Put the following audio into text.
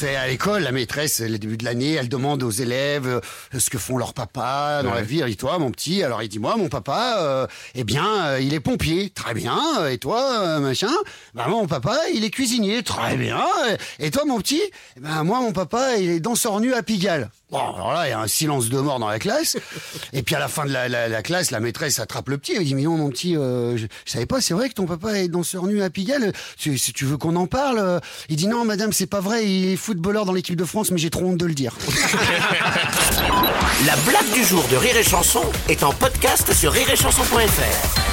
C'est à l'école, la maîtresse, le début de l'année, elle demande aux élèves euh, ce que font leurs papas dans la vie. Et toi, mon petit Alors il dit, moi, mon papa, euh, eh bien, euh, il est pompier. Très bien. Et toi, machin Bah mon papa, il est cuisinier. Très bien. Et toi, mon petit? Eh ben moi, mon papa, il est danseur nu à Pigalle. Bon, alors là, il y a un silence de mort dans la classe. Et puis à la fin de la, la- la classe, la maîtresse attrape le petit. Elle dit, mais non, mon petit, euh, je, je savais pas, c'est vrai que ton papa est danseur nu à Pigalle. Tu- Si tu veux qu'on en parle euh, Il dit, non, madame, c'est pas vrai. Il est footballeur dans l'équipe de France, mais j'ai trop honte de le dire. La blague du jour de Rire et Chanson est en podcast sur rireetchanson.fr.